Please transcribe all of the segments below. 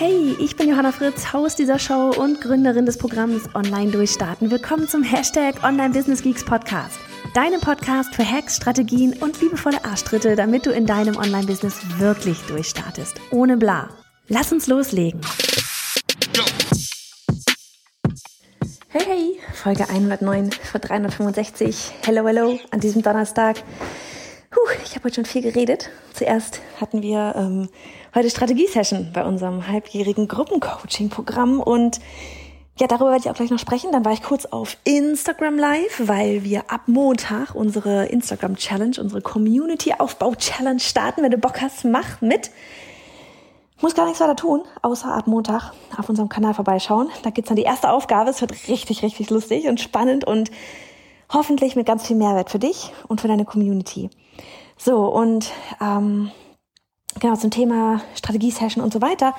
Hey, ich bin Johanna Fritz, Haus dieser Show und Gründerin des Programms Online Durchstarten. Willkommen zum Hashtag Online Business Geeks Podcast. Deinem Podcast für Hacks, Strategien und liebevolle Arschtritte, damit du in deinem Online-Business wirklich durchstartest. Ohne bla. Lass uns loslegen. Hey, hey, Folge 109 für 365. Hello, hello, an diesem Donnerstag. Ich habe heute schon viel geredet. Zuerst hatten wir ähm, heute Strategie-Session bei unserem halbjährigen Gruppencoaching-Programm und ja, darüber werde ich auch gleich noch sprechen. Dann war ich kurz auf Instagram Live, weil wir ab Montag unsere Instagram Challenge, unsere Community Aufbau Challenge starten. Wenn du Bock hast, mach mit. Muss gar nichts weiter tun, außer ab Montag auf unserem Kanal vorbeischauen. Da gibt's dann die erste Aufgabe. Es wird richtig, richtig lustig und spannend und hoffentlich mit ganz viel Mehrwert für dich und für deine Community. So, und ähm, genau zum Thema Strategie-Session und so weiter.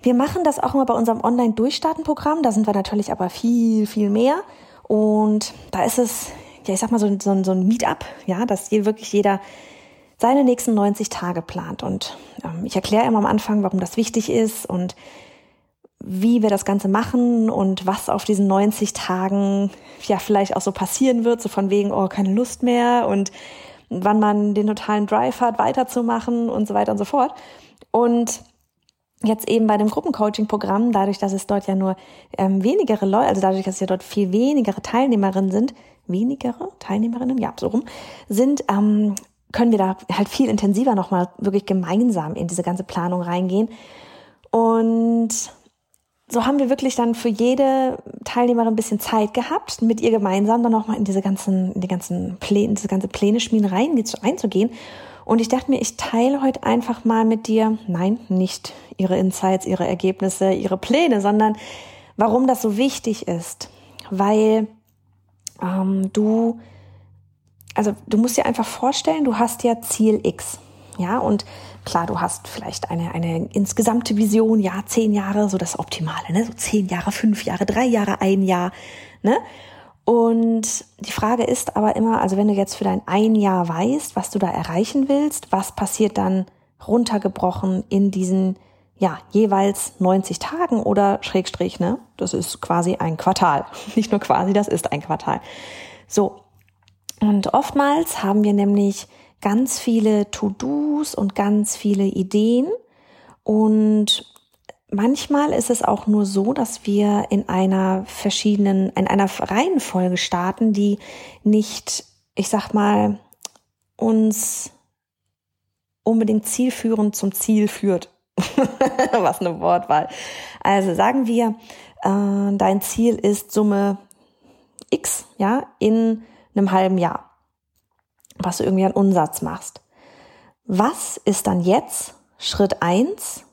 Wir machen das auch immer bei unserem Online-Durchstarten-Programm. Da sind wir natürlich aber viel, viel mehr. Und da ist es, ja, ich sag mal, so, so, so ein Meetup, ja, dass hier wirklich jeder seine nächsten 90 Tage plant. Und ähm, ich erkläre immer am Anfang, warum das wichtig ist und wie wir das Ganze machen und was auf diesen 90 Tagen ja vielleicht auch so passieren wird, so von wegen, oh, keine Lust mehr und wann man den totalen Drive hat, weiterzumachen und so weiter und so fort. Und jetzt eben bei dem Gruppencoaching-Programm, dadurch, dass es dort ja nur ähm, wenigere Leute, also dadurch, dass es ja dort viel wenigere Teilnehmerinnen sind, wenigere Teilnehmerinnen, ja, so rum, sind, ähm, können wir da halt viel intensiver nochmal wirklich gemeinsam in diese ganze Planung reingehen. Und so haben wir wirklich dann für jede Teilnehmerin ein bisschen Zeit gehabt, mit ihr gemeinsam dann nochmal in diese ganzen, in die ganzen Pläne, diese ganze Pläne schmieden rein, einzugehen. Und ich dachte mir, ich teile heute einfach mal mit dir, nein, nicht ihre Insights, ihre Ergebnisse, ihre Pläne, sondern warum das so wichtig ist. Weil ähm, du, also du musst dir einfach vorstellen, du hast ja Ziel X. Ja, und Klar, du hast vielleicht eine, eine insgesamte Vision, ja, zehn Jahre, so das Optimale, ne? So zehn Jahre, fünf Jahre, drei Jahre, ein Jahr, ne? Und die Frage ist aber immer, also wenn du jetzt für dein ein Jahr weißt, was du da erreichen willst, was passiert dann runtergebrochen in diesen, ja, jeweils 90 Tagen oder Schrägstrich, ne? Das ist quasi ein Quartal. Nicht nur quasi, das ist ein Quartal. So. Und oftmals haben wir nämlich ganz viele To-Dos und ganz viele Ideen. Und manchmal ist es auch nur so, dass wir in einer verschiedenen, in einer Reihenfolge starten, die nicht, ich sag mal, uns unbedingt zielführend zum Ziel führt. Was eine Wortwahl. Also sagen wir, äh, dein Ziel ist Summe X, ja, in einem halben Jahr was du irgendwie an Umsatz machst. Was ist dann jetzt Schritt eins,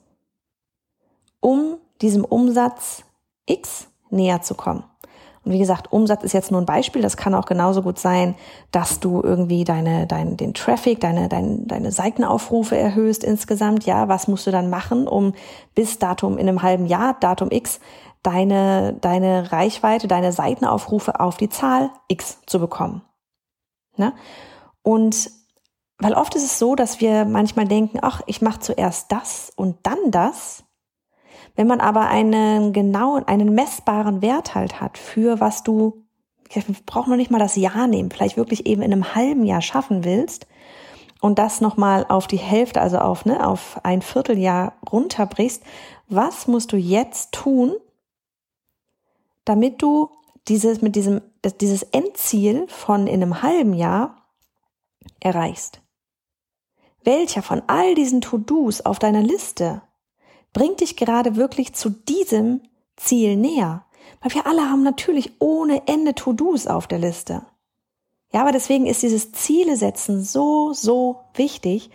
um diesem Umsatz X näher zu kommen? Und wie gesagt, Umsatz ist jetzt nur ein Beispiel. Das kann auch genauso gut sein, dass du irgendwie deine, dein, den Traffic, deine, deine, deine Seitenaufrufe erhöhst insgesamt. Ja, was musst du dann machen, um bis Datum in einem halben Jahr, Datum X, deine, deine Reichweite, deine Seitenaufrufe auf die Zahl X zu bekommen? Ne? Und weil oft ist es so, dass wir manchmal denken, ach, ich mache zuerst das und dann das. Wenn man aber einen genauen, einen messbaren Wert halt hat für was du, braucht man nicht mal das Jahr nehmen, vielleicht wirklich eben in einem halben Jahr schaffen willst und das nochmal auf die Hälfte, also auf, ne, auf ein Vierteljahr runterbrichst, was musst du jetzt tun, damit du dieses, mit diesem, dieses Endziel von in einem halben Jahr erreichst. Welcher von all diesen To-Dos auf deiner Liste bringt dich gerade wirklich zu diesem Ziel näher? Weil wir alle haben natürlich ohne Ende To-Dos auf der Liste. Ja, aber deswegen ist dieses Ziele setzen so, so wichtig,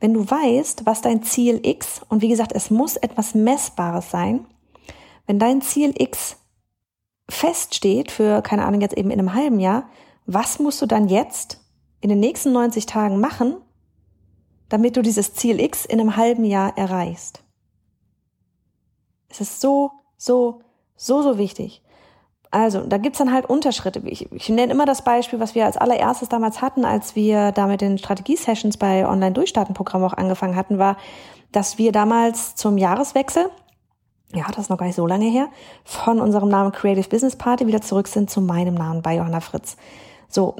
wenn du weißt, was dein Ziel X, und wie gesagt, es muss etwas Messbares sein, wenn dein Ziel X feststeht für, keine Ahnung, jetzt eben in einem halben Jahr, was musst du dann jetzt in den nächsten 90 Tagen machen, damit du dieses Ziel X in einem halben Jahr erreichst? Es ist so, so, so, so wichtig. Also, da gibt's dann halt Unterschritte. Ich, ich nenne immer das Beispiel, was wir als allererstes damals hatten, als wir da mit den Strategie-Sessions bei Online-Durchstarten-Programm auch angefangen hatten, war, dass wir damals zum Jahreswechsel, ja, das ist noch gar nicht so lange her, von unserem Namen Creative Business Party wieder zurück sind zu meinem Namen bei Johanna Fritz. So,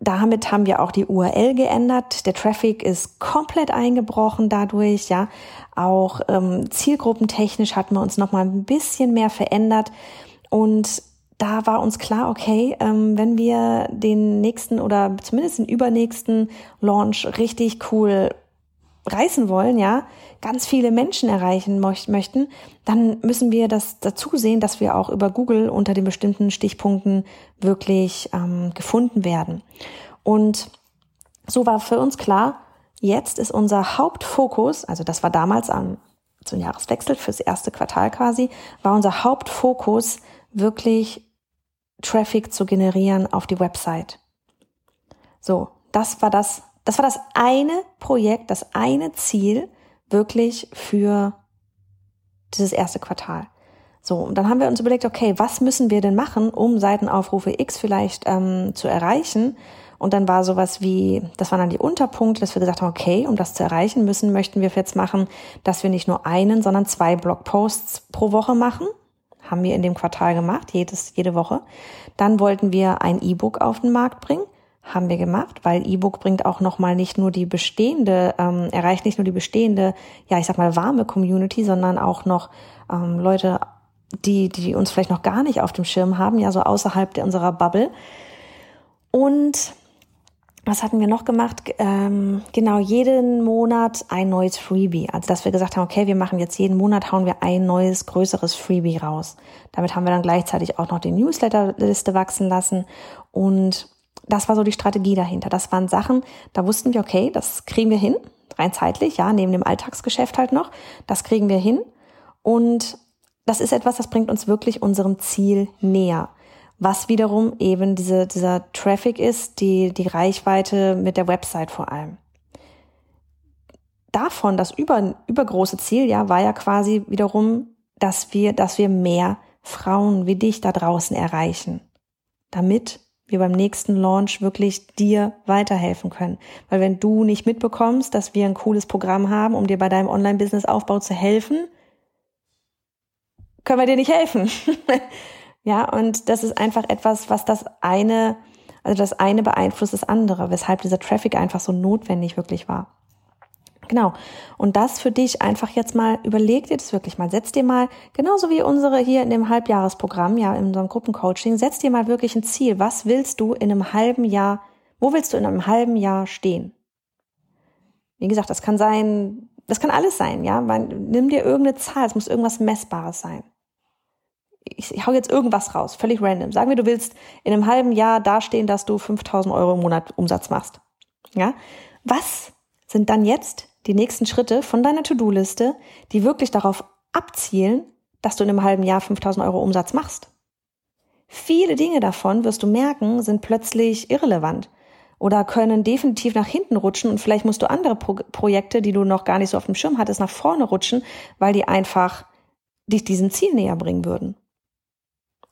damit haben wir auch die URL geändert. Der Traffic ist komplett eingebrochen dadurch, ja. Auch ähm, zielgruppentechnisch hatten wir uns noch mal ein bisschen mehr verändert und da war uns klar, okay, ähm, wenn wir den nächsten oder zumindest den übernächsten Launch richtig cool reißen wollen, ja, ganz viele Menschen erreichen möchten, dann müssen wir das dazu sehen, dass wir auch über Google unter den bestimmten Stichpunkten wirklich ähm, gefunden werden. Und so war für uns klar, jetzt ist unser Hauptfokus, also das war damals am zum Jahreswechsel fürs erste Quartal quasi, war unser Hauptfokus wirklich Traffic zu generieren auf die Website. So, das war das, das war das eine Projekt, das eine Ziel wirklich für dieses erste Quartal. So, und dann haben wir uns überlegt, okay, was müssen wir denn machen, um Seitenaufrufe X vielleicht ähm, zu erreichen? Und dann war sowas wie, das waren dann die Unterpunkte, dass wir gesagt haben, okay, um das zu erreichen müssen, möchten wir jetzt machen, dass wir nicht nur einen, sondern zwei Blogposts pro Woche machen haben wir in dem Quartal gemacht, jedes, jede Woche. Dann wollten wir ein E-Book auf den Markt bringen. Haben wir gemacht, weil E-Book bringt auch nochmal nicht nur die bestehende, ähm, erreicht nicht nur die bestehende, ja, ich sag mal, warme Community, sondern auch noch ähm, Leute, die, die uns vielleicht noch gar nicht auf dem Schirm haben, ja, so außerhalb der, unserer Bubble. Und was hatten wir noch gemacht? Ähm, genau, jeden Monat ein neues Freebie. Also, dass wir gesagt haben, okay, wir machen jetzt jeden Monat, hauen wir ein neues, größeres Freebie raus. Damit haben wir dann gleichzeitig auch noch die Newsletterliste wachsen lassen. Und das war so die Strategie dahinter. Das waren Sachen, da wussten wir, okay, das kriegen wir hin, rein zeitlich, ja, neben dem Alltagsgeschäft halt noch. Das kriegen wir hin. Und das ist etwas, das bringt uns wirklich unserem Ziel näher was wiederum eben diese, dieser Traffic ist, die, die Reichweite mit der Website vor allem. Davon, das über, übergroße Ziel, ja, war ja quasi wiederum, dass wir, dass wir mehr Frauen wie dich da draußen erreichen, damit wir beim nächsten Launch wirklich dir weiterhelfen können. Weil wenn du nicht mitbekommst, dass wir ein cooles Programm haben, um dir bei deinem Online-Business-Aufbau zu helfen, können wir dir nicht helfen. Ja, und das ist einfach etwas, was das eine, also das eine beeinflusst das andere, weshalb dieser Traffic einfach so notwendig wirklich war. Genau. Und das für dich einfach jetzt mal, überleg dir das wirklich mal. Setz dir mal, genauso wie unsere hier in dem Halbjahresprogramm, ja, in unserem Gruppencoaching, setz dir mal wirklich ein Ziel. Was willst du in einem halben Jahr, wo willst du in einem halben Jahr stehen? Wie gesagt, das kann sein, das kann alles sein, ja. Nimm dir irgendeine Zahl, es muss irgendwas Messbares sein ich hau jetzt irgendwas raus, völlig random. Sagen wir, du willst in einem halben Jahr dastehen, dass du 5000 Euro im Monat Umsatz machst. Ja? Was sind dann jetzt die nächsten Schritte von deiner To-Do-Liste, die wirklich darauf abzielen, dass du in einem halben Jahr 5000 Euro Umsatz machst? Viele Dinge davon, wirst du merken, sind plötzlich irrelevant oder können definitiv nach hinten rutschen und vielleicht musst du andere Pro Projekte, die du noch gar nicht so auf dem Schirm hattest, nach vorne rutschen, weil die einfach dich diesem Ziel näher bringen würden.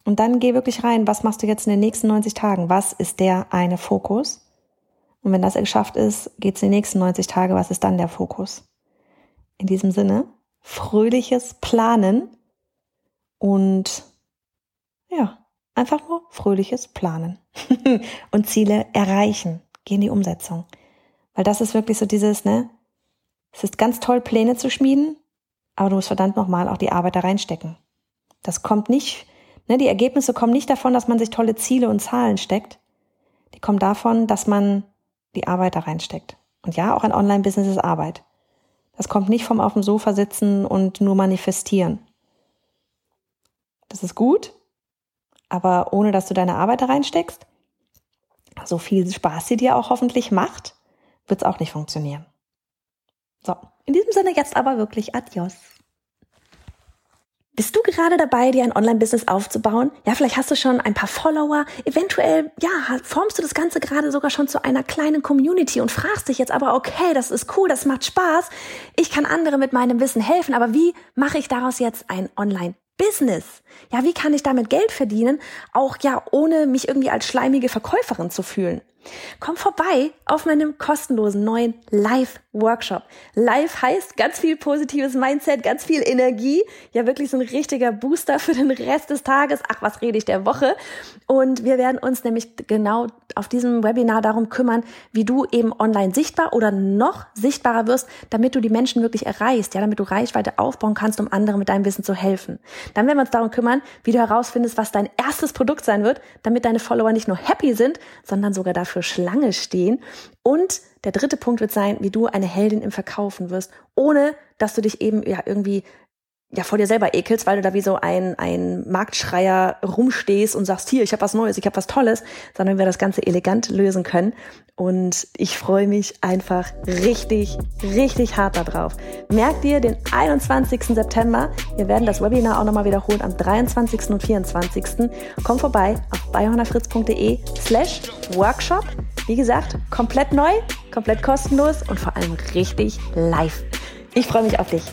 Und dann geh wirklich rein, was machst du jetzt in den nächsten 90 Tagen? Was ist der eine Fokus? Und wenn das geschafft ist, geht's in die nächsten 90 Tage, was ist dann der Fokus? In diesem Sinne, fröhliches Planen und ja, einfach nur fröhliches Planen und Ziele erreichen, geh in die Umsetzung. Weil das ist wirklich so dieses, ne? Es ist ganz toll, Pläne zu schmieden, aber du musst verdammt nochmal auch die Arbeit da reinstecken. Das kommt nicht Ne, die Ergebnisse kommen nicht davon, dass man sich tolle Ziele und Zahlen steckt. Die kommen davon, dass man die Arbeit da reinsteckt. Und ja, auch ein Online-Business ist Arbeit. Das kommt nicht vom auf dem Sofa sitzen und nur manifestieren. Das ist gut, aber ohne dass du deine Arbeit da reinsteckst, so viel Spaß sie dir auch hoffentlich macht, wird es auch nicht funktionieren. So, in diesem Sinne jetzt aber wirklich Adios. Bist du gerade dabei, dir ein Online-Business aufzubauen? Ja, vielleicht hast du schon ein paar Follower. Eventuell, ja, formst du das Ganze gerade sogar schon zu einer kleinen Community und fragst dich jetzt aber, okay, das ist cool, das macht Spaß. Ich kann andere mit meinem Wissen helfen, aber wie mache ich daraus jetzt ein Online-Business? Ja, wie kann ich damit Geld verdienen? Auch ja, ohne mich irgendwie als schleimige Verkäuferin zu fühlen. Komm vorbei auf meinem kostenlosen neuen Live-Workshop. Live heißt ganz viel positives Mindset, ganz viel Energie. Ja, wirklich so ein richtiger Booster für den Rest des Tages. Ach, was rede ich der Woche? Und wir werden uns nämlich genau auf diesem Webinar darum kümmern, wie du eben online sichtbar oder noch sichtbarer wirst, damit du die Menschen wirklich erreichst. Ja, damit du Reichweite aufbauen kannst, um anderen mit deinem Wissen zu helfen. Dann werden wir uns darum kümmern, wie du herausfindest, was dein erstes Produkt sein wird, damit deine Follower nicht nur happy sind, sondern sogar dafür für Schlange stehen. Und der dritte Punkt wird sein, wie du eine Heldin im Verkaufen wirst, ohne dass du dich eben ja irgendwie ja vor dir selber ekelst, weil du da wie so ein, ein Marktschreier rumstehst und sagst, hier, ich habe was Neues, ich habe was Tolles, sondern wir das Ganze elegant lösen können. Und ich freue mich einfach richtig, richtig hart darauf. Merk dir den 21. September. Wir werden das Webinar auch nochmal wiederholen am 23. und 24. Komm vorbei auf biohannafritz.de slash Workshop. Wie gesagt, komplett neu, komplett kostenlos und vor allem richtig live. Ich freue mich auf dich.